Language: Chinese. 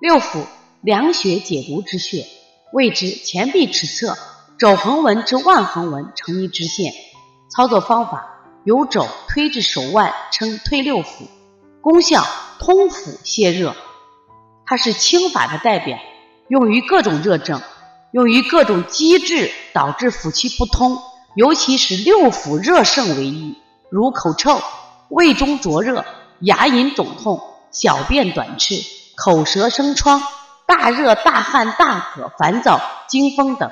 六腑，凉血解毒之穴，位置前臂尺侧肘横纹至腕横纹成一直线。操作方法：由肘推至手腕，称推六腑。功效：通腑泻热。它是清法的代表，用于各种热症，用于各种积滞导致腑气不通，尤其是六腑热盛为宜，如口臭、胃中灼热、牙龈肿痛、小便短赤、口舌生疮、大热大汗大渴、烦躁、惊风等。